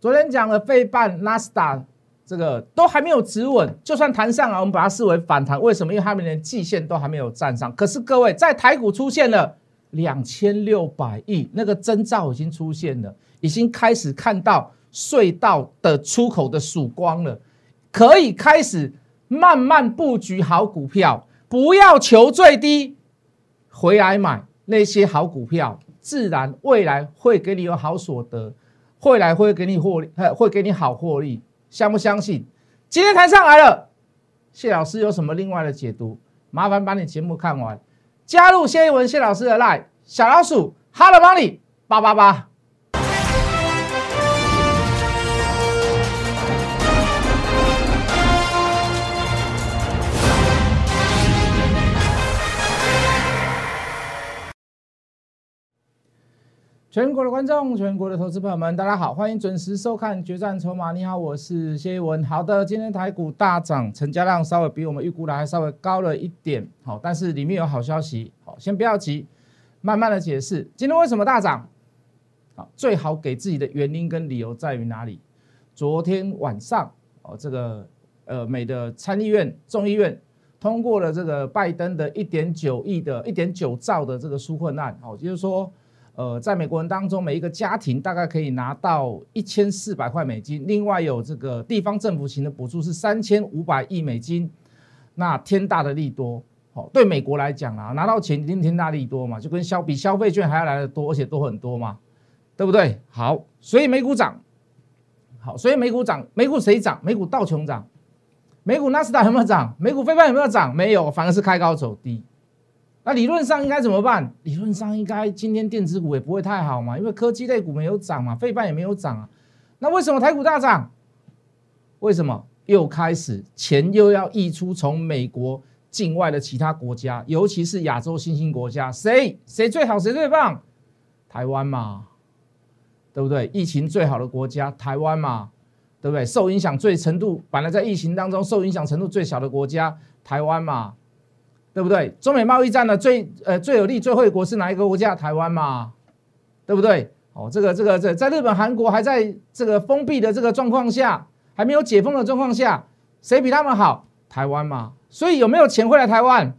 昨天讲了费半、纳斯达这个都还没有止稳，就算弹上来，我们把它视为反弹。为什么？因为他们连季线都还没有站上。可是各位，在台股出现了两千六百亿，那个征兆已经出现了，已经开始看到隧道的出口的曙光了，可以开始慢慢布局好股票，不要求最低，回来买那些好股票，自然未来会给你有好所得，会来会给你获利，会给你好获利。相不相信？今天谈上来了，谢老师有什么另外的解读？麻烦把你节目看完，加入谢一文谢老师的 line 小老鼠 Hello Money 八八八。全国的观众，全国的投资朋友们，大家好，欢迎准时收看《决战筹码》。你好，我是谢一文。好的，今天台股大涨，成交量稍微比我们预估的还稍微高了一点。好，但是里面有好消息。好，先不要急，慢慢的解释。今天为什么大涨？好，最好给自己的原因跟理由在于哪里？昨天晚上，哦，这个呃，美的参议院、众议院通过了这个拜登的一点九亿的、一点九兆的这个纾困案。哦，就是说。呃，在美国人当中，每一个家庭大概可以拿到一千四百块美金，另外有这个地方政府型的补助是三千五百亿美金，那天大的利多，好，对美国来讲啊，拿到钱一定天大利多嘛，就跟消比消费券还要来的多，而且多很多嘛，对不对？好，所以美股涨，好，所以美股涨，美股谁涨？美股道琼涨，美股纳斯达有没有涨？美股非半有没有涨？没有，反而是开高走低。那理论上应该怎么办？理论上应该今天电子股也不会太好嘛，因为科技类股没有涨嘛，费半也没有涨啊。那为什么台股大涨？为什么又开始钱又要溢出从美国境外的其他国家，尤其是亚洲新兴国家？谁谁最好谁最棒？台湾嘛，对不对？疫情最好的国家台湾嘛，对不对？受影响最程度，本来在疫情当中受影响程度最小的国家台湾嘛。对不对？中美贸易战的最呃最有利、最惠国是哪一个国家？台湾嘛，对不对？哦，这个这个这在日本、韩国还在这个封闭的这个状况下，还没有解封的状况下，谁比他们好？台湾嘛。所以有没有钱会来台湾？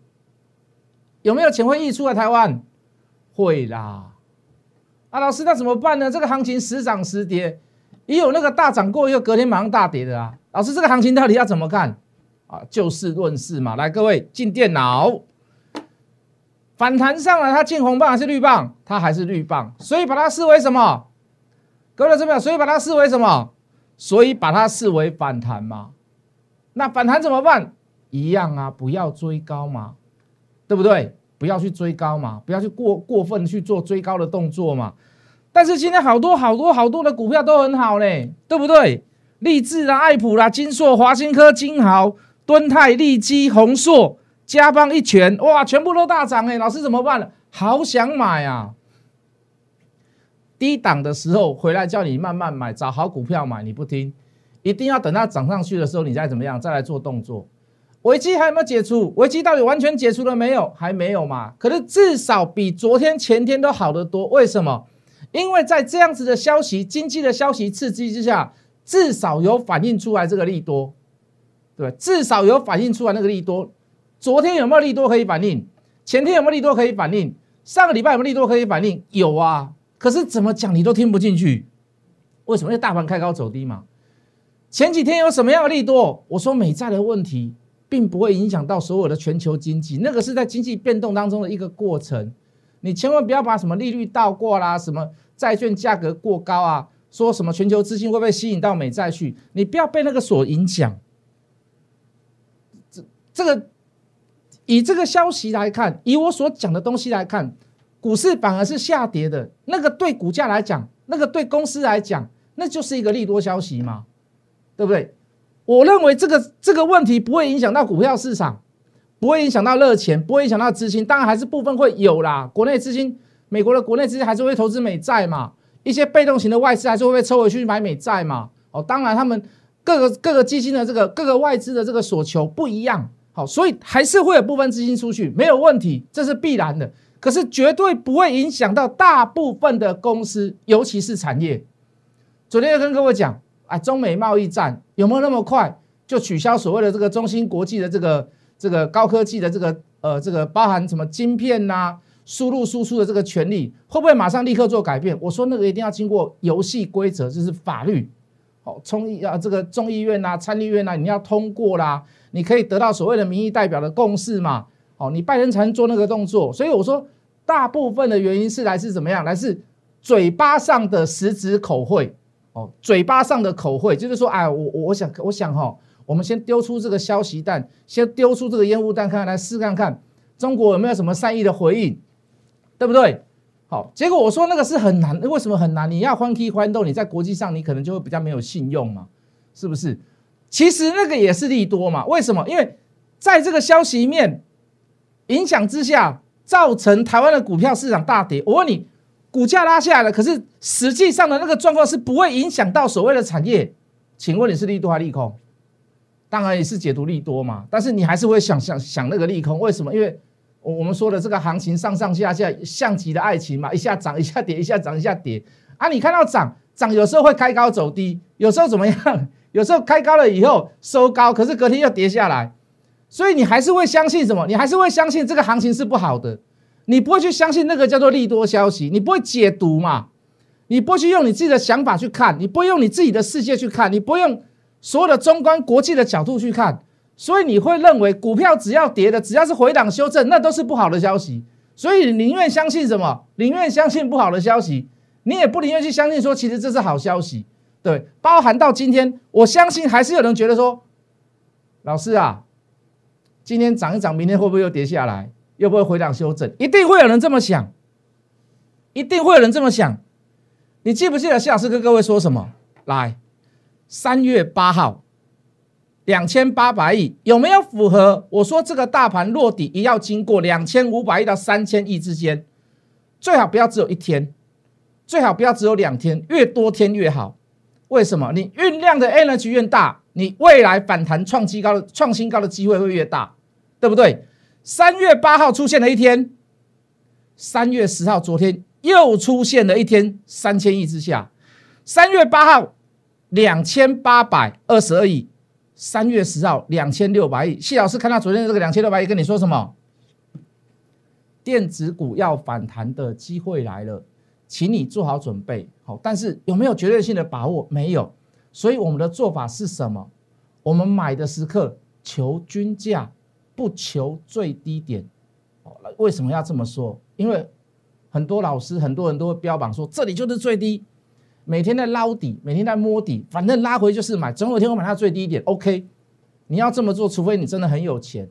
有没有钱会溢出来台湾？会啦。啊，老师，那怎么办呢？这个行情时涨时跌，也有那个大涨过，又隔天马上大跌的啊。老师，这个行情到底要怎么看？啊，就事论事嘛，来各位进电脑，反弹上来，它进红棒还是绿棒？它还是绿棒，所以把它视为什么？各位这边，所以把它视为什么？所以把它视为反弹嘛。那反弹怎么办？一样啊，不要追高嘛，对不对？不要去追高嘛，不要去过过分去做追高的动作嘛。但是今天好多好多好多的股票都很好嘞，对不对？立志啦、爱普啦、金硕、华新科、金豪。敦泰、利基、宏硕、加邦一拳，哇，全部都大涨哎！老师怎么办呢？好想买啊！低档的时候回来叫你慢慢买，找好股票买，你不听，一定要等它涨上去的时候，你再怎么样再来做动作。危机还有没有解除？危机到底完全解除了没有？还没有嘛？可是至少比昨天、前天都好得多。为什么？因为在这样子的消息、经济的消息刺激之下，至少有反映出来这个利多。对，至少有反映出来那个利多。昨天有没有利多可以反映？前天有没有利多可以反映？上个礼拜有没有利多可以反映？有啊，可是怎么讲你都听不进去。为什么？因为大盘开高走低嘛。前几天有什么样的利多？我说美债的问题并不会影响到所有的全球经济，那个是在经济变动当中的一个过程。你千万不要把什么利率倒挂啦，什么债券价格过高啊，说什么全球资金会被吸引到美债去，你不要被那个所影响。这个以这个消息来看，以我所讲的东西来看，股市反而是下跌的。那个对股价来讲，那个对公司来讲，那就是一个利多消息嘛，对不对？我认为这个这个问题不会影响到股票市场，不会影响到热钱，不会影响到资金。当然还是部分会有啦，国内资金，美国的国内资金还是会投资美债嘛，一些被动型的外资还是会被抽回去买美债嘛。哦，当然他们各个各个基金的这个各个外资的这个所求不一样。好，所以还是会有部分资金出去，没有问题，这是必然的。可是绝对不会影响到大部分的公司，尤其是产业。昨天又跟各位讲，啊，中美贸易战有没有那么快就取消所谓的这个中芯国际的这个这个高科技的这个呃这个包含什么晶片呐、输入输出的这个权利，会不会马上立刻做改变？我说那个一定要经过游戏规则，就是法律，好，从议啊这个众议院呐、参议院呐，你要通过啦，你可以得到所谓的民意代表的共识嘛，哦，你拜登才能做那个动作。所以我说，大部分的原因是来自怎么样？来自嘴巴上的实质口惠，哦，嘴巴上的口惠，就是说，哎，我我想我想哈，我们先丢出这个消息弹，先丢出这个烟雾弹，看看来试看看中国有没有什么善意的回应。对不对？好，结果我说那个是很难，为什么很难？你要欢 K 欢斗，你在国际上你可能就会比较没有信用嘛，是不是？其实那个也是利多嘛，为什么？因为在这个消息面影响之下，造成台湾的股票市场大跌。我问你，股价拉下来了，可是实际上的那个状况是不会影响到所谓的产业。请问你是利多还是利空？当然也是解读利多嘛，但是你还是会想想想那个利空，为什么？因为我我们说的这个行情上上下下像极的爱情嘛，一下涨一下跌，一下涨一下跌啊！你看到涨涨有时候会开高走低，有时候怎么样？有时候开高了以后收高，可是隔天又跌下来，所以你还是会相信什么？你还是会相信这个行情是不好的，你不会去相信那个叫做利多消息，你不会解读嘛？你不会去用你自己的想法去看，你不会用你自己的世界去看，你不会用所有的中观国际的角度去看。所以你会认为股票只要跌的，只要是回档修正，那都是不好的消息。所以你宁愿相信什么？宁愿相信不好的消息，你也不宁愿去相信说其实这是好消息。对，包含到今天，我相信还是有人觉得说，老师啊，今天涨一涨，明天会不会又跌下来？又不会回档修正？一定会有人这么想，一定会有人这么想。你记不记得谢老师跟各位说什么？来，三月八号。两千八百亿有没有符合？我说这个大盘落底也要经过两千五百亿到三千亿之间，最好不要只有一天，最好不要只有两天，越多天越好。为什么？你酝酿的 energy 越大，你未来反弹创新高的创新高的机会会越大，对不对？三月八号出现了一天，三月十号昨天又出现了一天三千亿之下，三月八号两千八百二十二亿。三月十号两千六百亿，谢老师看到昨天这个两千六百亿，跟你说什么？电子股要反弹的机会来了，请你做好准备。好，但是有没有绝对性的把握？没有。所以我们的做法是什么？我们买的时刻求均价，不求最低点。为什么要这么说？因为很多老师、很多人都会标榜说这里就是最低。每天在捞底，每天在摸底，反正拉回就是买，总有一天会买它最低点。OK，你要这么做，除非你真的很有钱。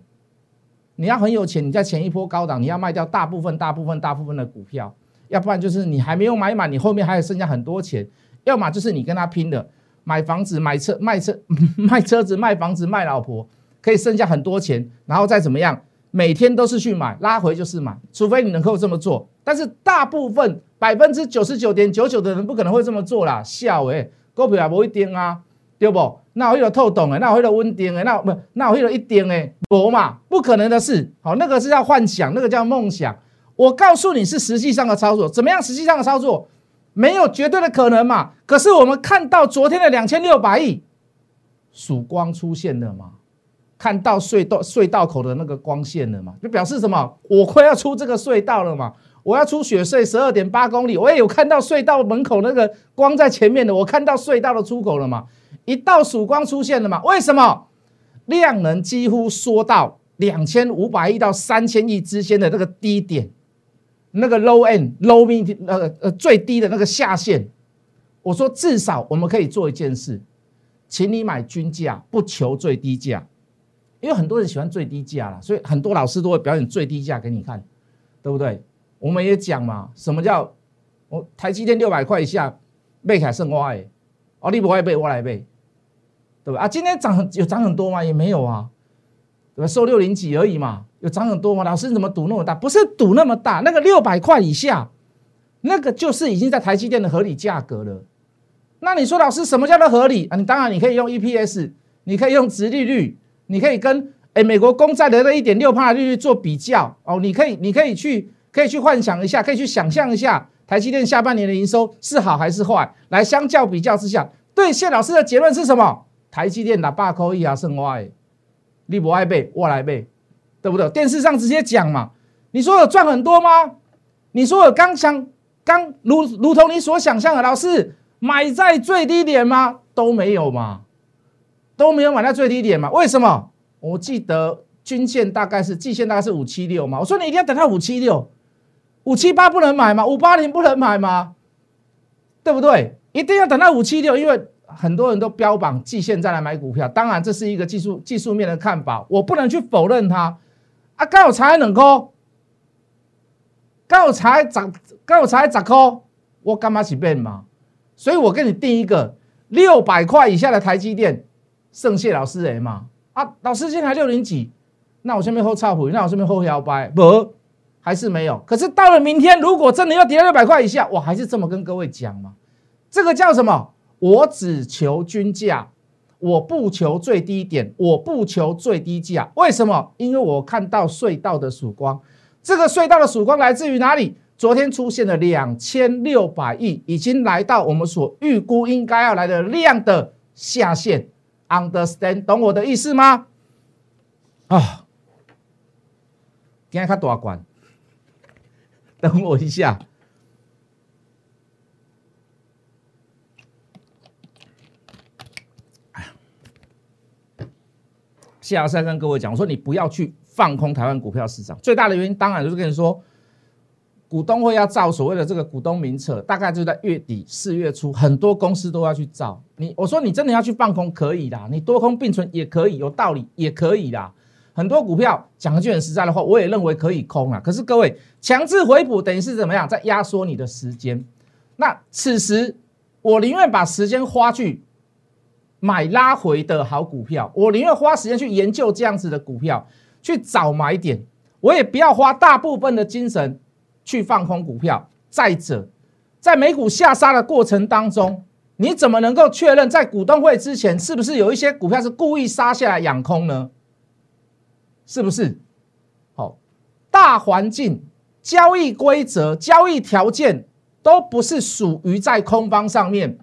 你要很有钱，你在前一波高档，你要卖掉大部分、大部分、大部分的股票，要不然就是你还没有买满，你后面还有剩下很多钱。要么就是你跟他拼的，买房子、买车、卖车、卖车子、卖房子、卖老婆，可以剩下很多钱，然后再怎么样，每天都是去买，拉回就是买，除非你能够这么做。但是大部分。百分之九十九点九九的人不可能会这么做啦，笑诶，股票也不会跌啊，对不？那有透懂诶，那有一个稳定诶，那不那有一个一点诶，无嘛，不可能的事。好，那个是叫幻想，那个叫梦想。我告诉你是实际上的操作，怎么样？实际上的操作没有绝对的可能嘛。可是我们看到昨天的两千六百亿曙光出现了嘛？看到隧道隧道口的那个光线了嘛？就表示什么？我快要出这个隧道了嘛？我要出雪隧十二点八公里，我也有看到隧道门口那个光在前面的，我看到隧道的出口了嘛？一道曙光出现了嘛？为什么量能几乎缩到两千五百亿到三千亿之间的那个低点，那个 low end low mid 呃呃最低的那个下限？我说至少我们可以做一件事，请你买均价，不求最低价，因为很多人喜欢最低价啦，所以很多老师都会表演最低价给你看，对不对？我们也讲嘛，什么叫我台积电六百块以下，背凯胜挖哎，哦你不会背我来背，对吧？啊，今天涨有涨很多吗？也没有啊，对吧？收六零几而已嘛，有涨很多吗？老师你怎么赌那么大？不是赌那么大，那个六百块以下，那个就是已经在台积电的合理价格了。那你说老师什么叫做合理啊？你当然你可以用 EPS，你可以用直利率，你可以跟哎美国公债的那一点六帕利率做比较哦，你可以你可以去。可以去幻想一下，可以去想象一下台积电下半年的营收是好还是坏？来相较比较之下，对谢老师的结论是什么？台积电打八扣一啊，剩歪，你不爱背，我来背，对不对？电视上直接讲嘛。你说有赚很多吗？你说有刚想刚如如同你所想象的，老师买在最低点吗？都没有嘛，都没有买在最低点嘛？为什么？我记得均线大概是季线大概是五七六嘛。我说你一定要等到五七六，五七八不能买吗？五八零不能买吗？对不对？一定要等到五七六，因为。很多人都标榜季线再来买股票，当然这是一个技术技术面的看法，我不能去否认它。啊，刚好才两颗，刚好才涨，刚好才十颗，我干嘛去变嘛？所以我给你定一个六百块以下的台积电，圣谢老师诶嘛。啊，老师现在六零几，那我下面后差回，那我下面后摇摆不？还是没有？可是到了明天，如果真的要跌到六百块以下，我还是这么跟各位讲嘛。这个叫什么？我只求均价，我不求最低点，我不求最低价。为什么？因为我看到隧道的曙光。这个隧道的曙光来自于哪里？昨天出现了两千六百亿，已经来到我们所预估应该要来的量的下限。Understand？懂我的意思吗？啊，今天看多少关？等我一下。谢老师跟各位讲，我说你不要去放空台湾股票市场，最大的原因当然就是跟你说，股东会要造所谓的这个股东名册，大概就在月底四月初，很多公司都要去造。你我说你真的要去放空可以的，你多空并存也可以，有道理也可以的。很多股票讲句很实在的话，我也认为可以空啊。可是各位强制回补等于是怎么样，在压缩你的时间。那此时我宁愿把时间花去。买拉回的好股票，我宁愿花时间去研究这样子的股票，去找买点，我也不要花大部分的精神去放空股票。再者，在美股下杀的过程当中，你怎么能够确认在股东会之前是不是有一些股票是故意杀下来养空呢？是不是？好，大环境、交易规则、交易条件都不是属于在空方上面。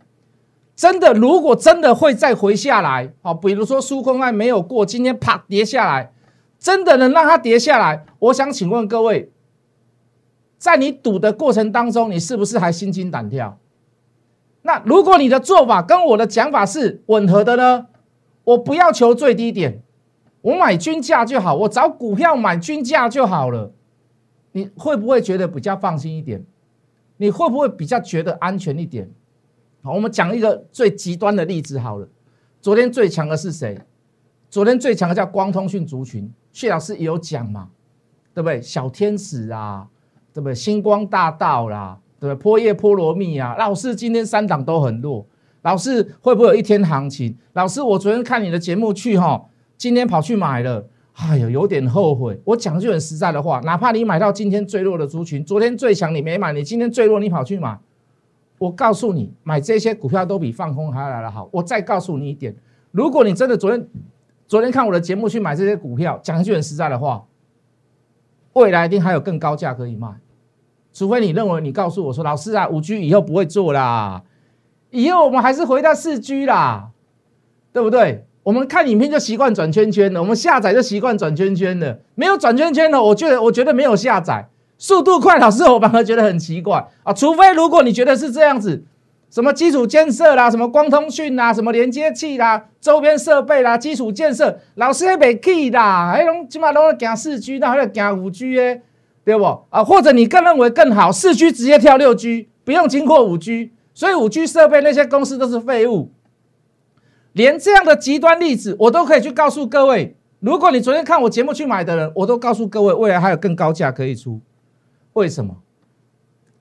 真的，如果真的会再回下来，好，比如说纾困案没有过，今天啪跌下来，真的能让它跌下来？我想请问各位，在你赌的过程当中，你是不是还心惊胆跳？那如果你的做法跟我的讲法是吻合的呢？我不要求最低点，我买均价就好，我找股票买均价就好了。你会不会觉得比较放心一点？你会不会比较觉得安全一点？好，我们讲一个最极端的例子好了。昨天最强的是谁？昨天最强的叫光通讯族群，谢老师也有讲嘛，对不对？小天使啊，对不对？星光大道啦，对不对？波叶波罗蜜啊，老师今天三档都很弱，老师会不会有一天行情？老师，我昨天看你的节目去哈，今天跑去买了，哎呦，有点后悔。我讲句很实在的话，哪怕你买到今天最弱的族群，昨天最强你没买，你今天最弱你跑去买。我告诉你，买这些股票都比放空还要来的好。我再告诉你一点，如果你真的昨天昨天看我的节目去买这些股票，讲一句很实在的话，未来一定还有更高价可以卖。除非你认为你告诉我说，老师啊，五 G 以后不会做啦，以后我们还是回到四 G 啦，对不对？我们看影片就习惯转圈圈了，我们下载就习惯转圈圈了，没有转圈圈的，我觉得我觉得没有下载。速度快，老师我反而觉得很奇怪啊！除非如果你觉得是这样子，什么基础建设啦，什么光通讯啦，什么连接器啦，周边设备啦，基础建设，老师也没去啦，还拢起码都要行四 G，那还要行五 G 诶，对不？啊，或者你更认为更好，四 G 直接跳六 G，不用经过五 G，所以五 G 设备那些公司都是废物。连这样的极端例子，我都可以去告诉各位。如果你昨天看我节目去买的人，我都告诉各位，未来还有更高价可以出。为什么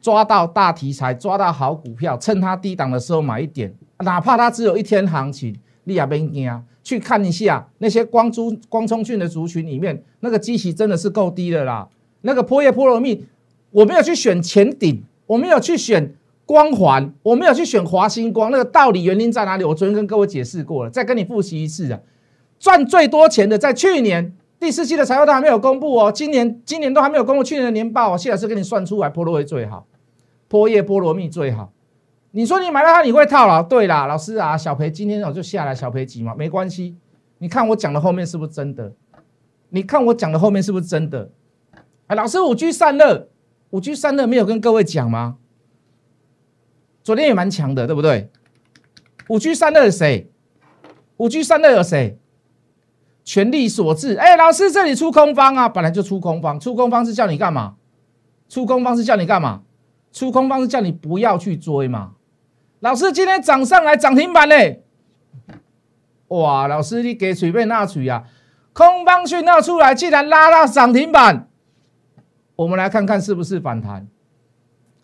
抓到大题材，抓到好股票，趁它低档的时候买一点，哪怕它只有一天行情，你也别惊。去看一下那些光珠光冲讯的族群里面，那个基息真的是够低的啦。那个破叶破罗蜜，我没有去选前顶，我没有去选光环，我没有去选华星光，那个道理原因在哪里？我昨天跟各位解释过了，再跟你复习一次啊。赚最多钱的在去年。第四季的财报都还没有公布哦，今年今年都还没有公布去年的年报哦，谢老师给你算出来，波罗会最好。波叶菠萝蜜最好。你说你买到它你会套牢？对啦，老师啊，小培今天我就下来小培几嘛，没关系。你看我讲的后面是不是真的？你看我讲的后面是不是真的？哎，老师五 G 散热，五 G 散热没有跟各位讲吗？昨天也蛮强的，对不对？五 G 散热谁？五 G 散热有谁？全力所致。哎，老师这里出空方啊，本来就出空方，出空方是叫你干嘛？出空方是叫你干嘛？出空方是叫你不要去追嘛。老师今天涨上来涨停板嘞。哇，老师你给随便那取啊？空方讯号出来，既然拉到涨停板，我们来看看是不是反弹。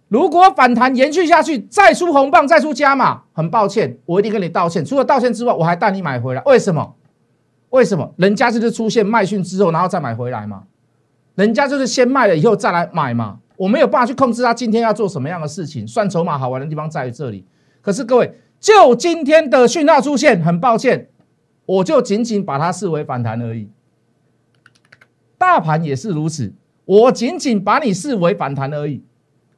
如果反弹延续下去，再出红棒，再出加码，很抱歉，我一定跟你道歉。除了道歉之外，我还带你买回来。为什么？为什么？人家就是出现卖讯之后，然后再买回来嘛。人家就是先卖了以后再来买嘛。我没有办法去控制他今天要做什么样的事情。算筹码好玩的地方在于这里。可是各位，就今天的讯号出现，很抱歉。我就仅仅把它视为反弹而已，大盘也是如此，我仅仅把你视为反弹而已，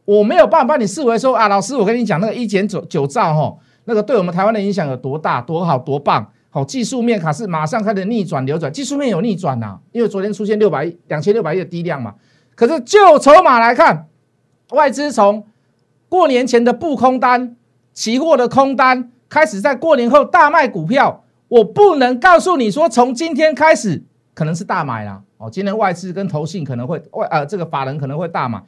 我没有办法把你视为说啊，老师，我跟你讲那个一减九九兆哈，那个对我们台湾的影响有多大、多好、多棒，好技术面卡是马上开始逆转流转，技术面有逆转呐，因为昨天出现六百亿、两千六百亿的低量嘛，可是就筹码来看，外资从过年前的不空单、期货的空单开始，在过年后大卖股票。我不能告诉你说，从今天开始可能是大买啦。哦，今天外资跟投信可能会外呃，这个法人可能会大买。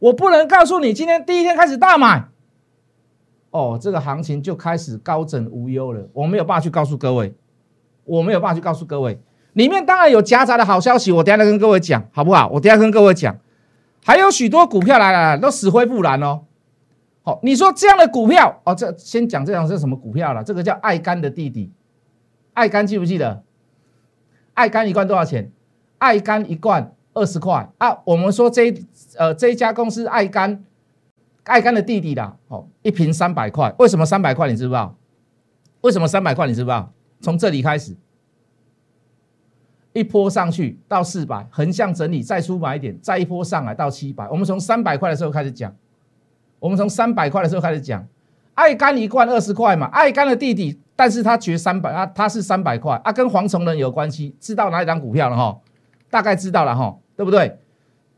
我不能告诉你今天第一天开始大买，哦，这个行情就开始高枕无忧了。我没有办法去告诉各位，我没有办法去告诉各位，里面当然有夹杂的好消息，我等下再跟各位讲，好不好？我等下跟各位讲，还有许多股票来来来都死灰复燃哦。好，你说这样的股票哦，这先讲这样是什么股票了？这个叫爱肝的弟弟。爱肝记不记得？爱肝一罐多少钱？爱肝一罐二十块啊！我们说这呃这一家公司爱肝，爱肝的弟弟的哦，一瓶三百块。为什么三百块？你知不知道？为什么三百块？你知不知道？从这里开始，一波上去到四百，横向整理再出买点，再一波上来到七百。我们从三百块的时候开始讲，我们从三百块的时候开始讲，爱肝一罐二十块嘛，爱肝的弟弟。但是他绝三百啊，他是三百块啊，跟黄崇仁有关系，知道哪一张股票了哈？大概知道了哈，对不对？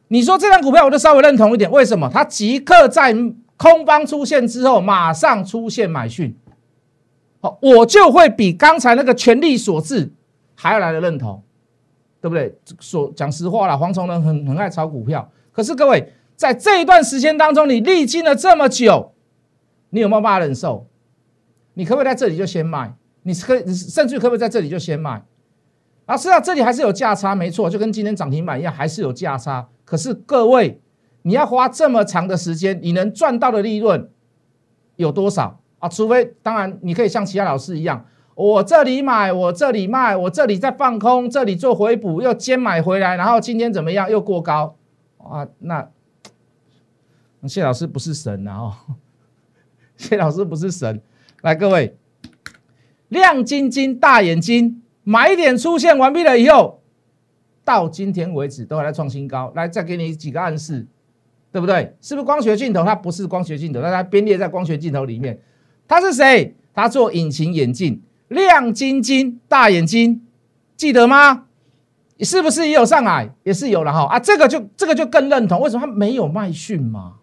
你说这张股票，我就稍微认同一点，为什么？它即刻在空方出现之后，马上出现买讯，好，我就会比刚才那个权力所致还要来的认同，对不对？所讲实话了，黄崇仁很很爱炒股票，可是各位在这一段时间当中，你历经了这么久，你有没有办法忍受？你可不可以在这里就先卖？你可以，甚至可不可以在这里就先卖？啊，是啊，这里还是有价差，没错，就跟今天涨停板一样，还是有价差。可是各位，你要花这么长的时间，你能赚到的利润有多少啊？除非，当然你可以像其他老师一样，我这里买，我这里卖，我这里在放空，这里做回补，又兼买回来，然后今天怎么样？又过高啊？那谢老师不是神啊！哦，谢老师不是神。来，各位，亮晶晶大眼睛，买点出现完毕了以后，到今天为止都还在创新高。来，再给你几个暗示，对不对？是不是光学镜头？它不是光学镜头，但它编列在光学镜头里面。它是谁？它做隐形眼镜，亮晶晶大眼睛，记得吗？是不是也有上来？也是有了哈啊，这个就这个就更认同。为什么它没有卖讯嘛？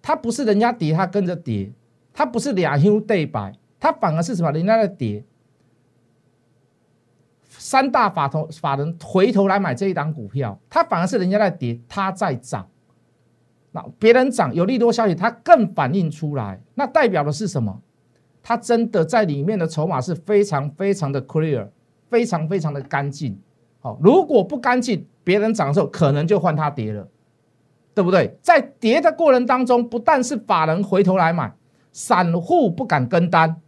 它不是人家跌，它跟着跌。它不是俩 U 对白，它反而是什么？人家在跌，三大法头法人回头来买这一档股票，它反而是人家在跌，它在涨。那别人涨有利多消息，它更反映出来，那代表的是什么？它真的在里面的筹码是非常非常的 clear，非常非常的干净。好，如果不干净，别人涨的时候可能就换它跌了，对不对？在跌的过程当中，不但是法人回头来买。散户不敢跟单，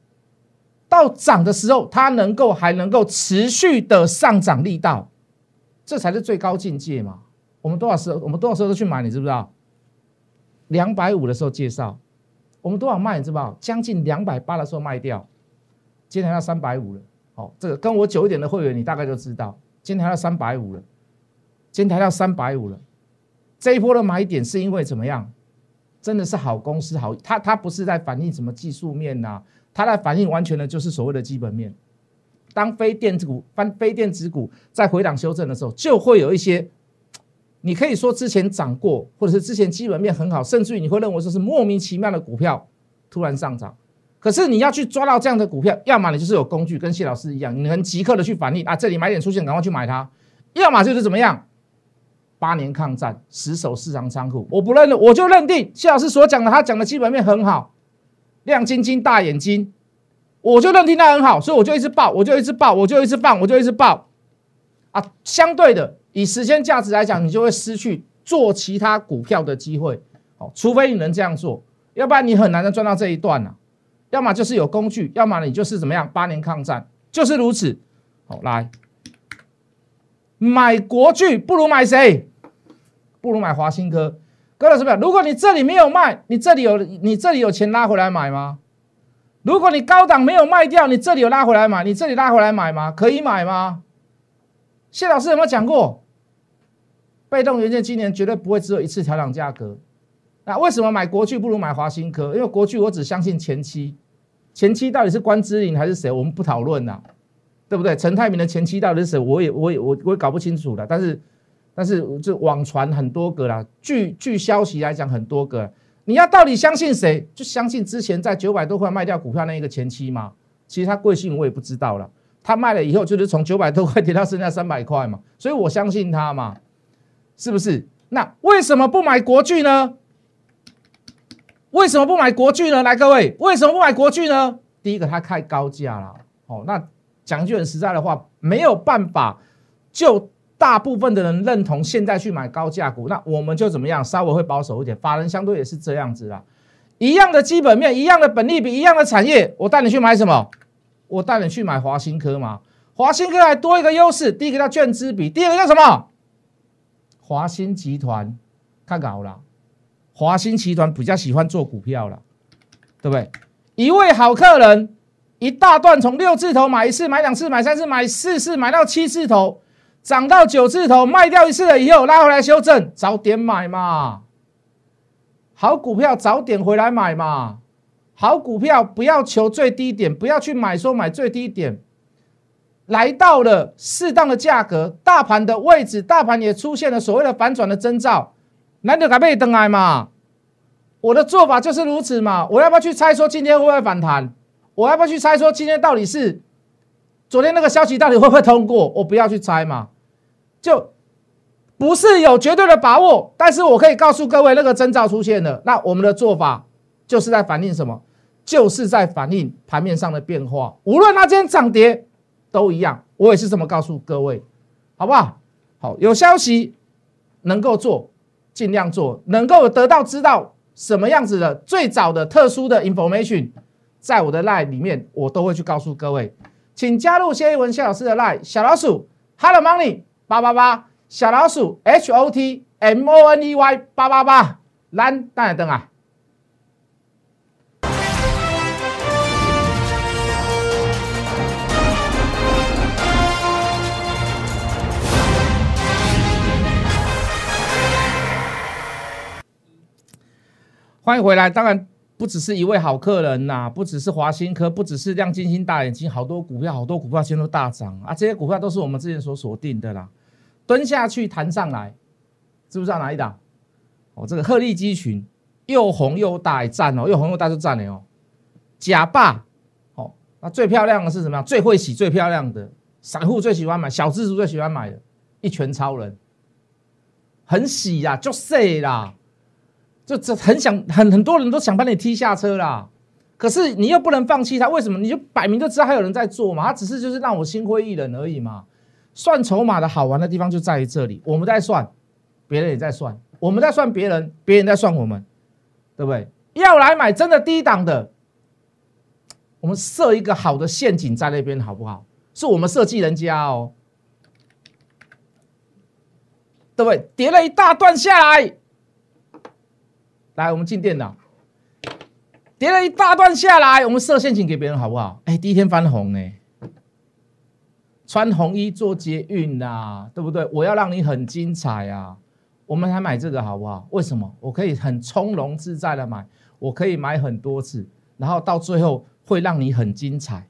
到涨的时候，它能够还能够持续的上涨力道，这才是最高境界嘛。我们多少时候，我们多少时候都去买，你知不知道？两百五的时候介绍，我们多少卖，你知不知道？将近两百八的时候卖掉，今天要三百五了。好，这个跟我久一点的会员，你大概就知道，今天要三百五了，今天要三百五了。这一波的买点是因为怎么样？真的是好公司好，它它不是在反映什么技术面呐，它在反映完全的就是所谓的基本面。当非电子股、翻非电子股在回档修正的时候，就会有一些，你可以说之前涨过，或者是之前基本面很好，甚至于你会认为说是莫名其妙的股票突然上涨。可是你要去抓到这样的股票，要么你就是有工具，跟谢老师一样，你能即刻的去反应啊，这里买点出现，赶快去买它；要么就是怎么样，八年抗战，死守市场仓库。我不认了，我就认定谢老师所讲的，他讲的基本面很好，亮晶晶大眼睛，我就认定他很好，所以我就一直报，我就一直报，我就一直放，我就一直报。啊，相对的，以时间价值来讲，你就会失去做其他股票的机会。哦，除非你能这样做，要不然你很难的赚到这一段呐。要么就是有工具，要么你就是怎么样？八年抗战就是如此。好，来买国巨不如买谁？不如买华新科。各位什么？如果你这里没有卖，你这里有你这里有钱拉回来买吗？如果你高档没有卖掉，你这里有拉回来买？你这里拉回来买吗？可以买吗？谢老师有没有讲过？被动元件今年绝对不会只有一次调整价格。那为什么买国巨不如买华新科？因为国巨我只相信前期，前期到底是关之琳还是谁，我们不讨论呐，对不对？陈泰明的前期到底是谁，我也我也我我也搞不清楚了。但是但是这网传很多个啦，据据消息来讲很多个，你要到底相信谁？就相信之前在九百多块卖掉股票那一个前期嘛？其实他贵姓我也不知道了，他卖了以后就是从九百多块跌到剩下三百块嘛，所以我相信他嘛，是不是？那为什么不买国巨呢？为什么不买国巨呢？来，各位，为什么不买国巨呢？第一个，它太高价了。哦，那讲句很实在的话，没有办法，就大部分的人认同现在去买高价股，那我们就怎么样？稍微会保守一点。法人相对也是这样子啦，一样的基本面，一样的本利比，一样的产业，我带你去买什么？我带你去买华新科嘛。华新科还多一个优势，第一个叫券资比，第二个叫什么？华新集团看好了。华兴集团比较喜欢做股票了，对不对？一位好客人，一大段从六字头买一次，买两次，买三次，买四次，买到七字头，涨到九字头，卖掉一次了以后拉回来修正，早点买嘛。好股票早点回来买嘛。好股票不要求最低点，不要去买说买最低点，来到了适当的价格，大盘的位置，大盘也出现了所谓的反转的征兆。难得改被登来嘛？我的做法就是如此嘛。我要不要去猜说今天会不会反弹？我要不要去猜说今天到底是昨天那个消息到底会不会通过？我不要去猜嘛，就不是有绝对的把握。但是我可以告诉各位，那个征兆出现了，那我们的做法就是在反映什么？就是在反映盘面上的变化。无论它今天涨跌都一样，我也是这么告诉各位，好不好？好，有消息能够做。尽量做，能够得到知道什么样子的最早的特殊的 information，在我的 line 里面，我都会去告诉各位，请加入谢一文谢老师的 line 小老鼠 hello money 八八八小老鼠 h o t m o n e y 八八八蓝大眼灯啊。欢迎回来！当然不只是一位好客人呐，不只是华新科，不只是亮晶晶大眼睛，好多股票，好多股票今天都大涨啊！这些股票都是我们之前所锁定的啦。蹲下去弹上来，知不知道哪一档？哦，这个鹤立鸡群，又红又大，赞哦，又红又大就赞了哦。假霸，哦，那最漂亮的是什么？最会洗、最漂亮的散户最喜欢买，小资族最喜欢买的，一拳超人，很喜呀，就碎啦。就这很想很很多人都想把你踢下车啦，可是你又不能放弃他，为什么？你就摆明就知道还有人在做嘛，他只是就是让我心灰意冷而已嘛。算筹码的好玩的地方就在于这里，我们在算，别人也在算，我们在算别人，别人在算我们，对不对？要来买真的低档的，我们设一个好的陷阱在那边好不好？是我们设计人家哦，对不对？叠了一大段下来。来，我们进电脑，跌了一大段下来，我们设陷阱给别人好不好？哎，第一天翻红呢，穿红衣做捷运呐，对不对？我要让你很精彩啊！我们来买这个好不好？为什么？我可以很从容自在的买，我可以买很多次，然后到最后会让你很精彩，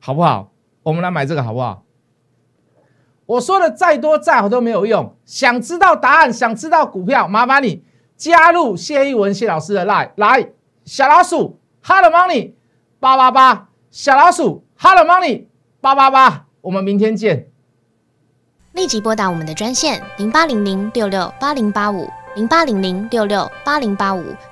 好不好？我们来买这个好不好？我说的再多再好都没有用。想知道答案，想知道股票，麻烦你加入谢一文谢老师的 line，来小老鼠 Hello Money 八八八，小老鼠 Hello Money 八八八，我们明天见。立即拨打我们的专线零八零零六六八零八五零八零零六六八零八五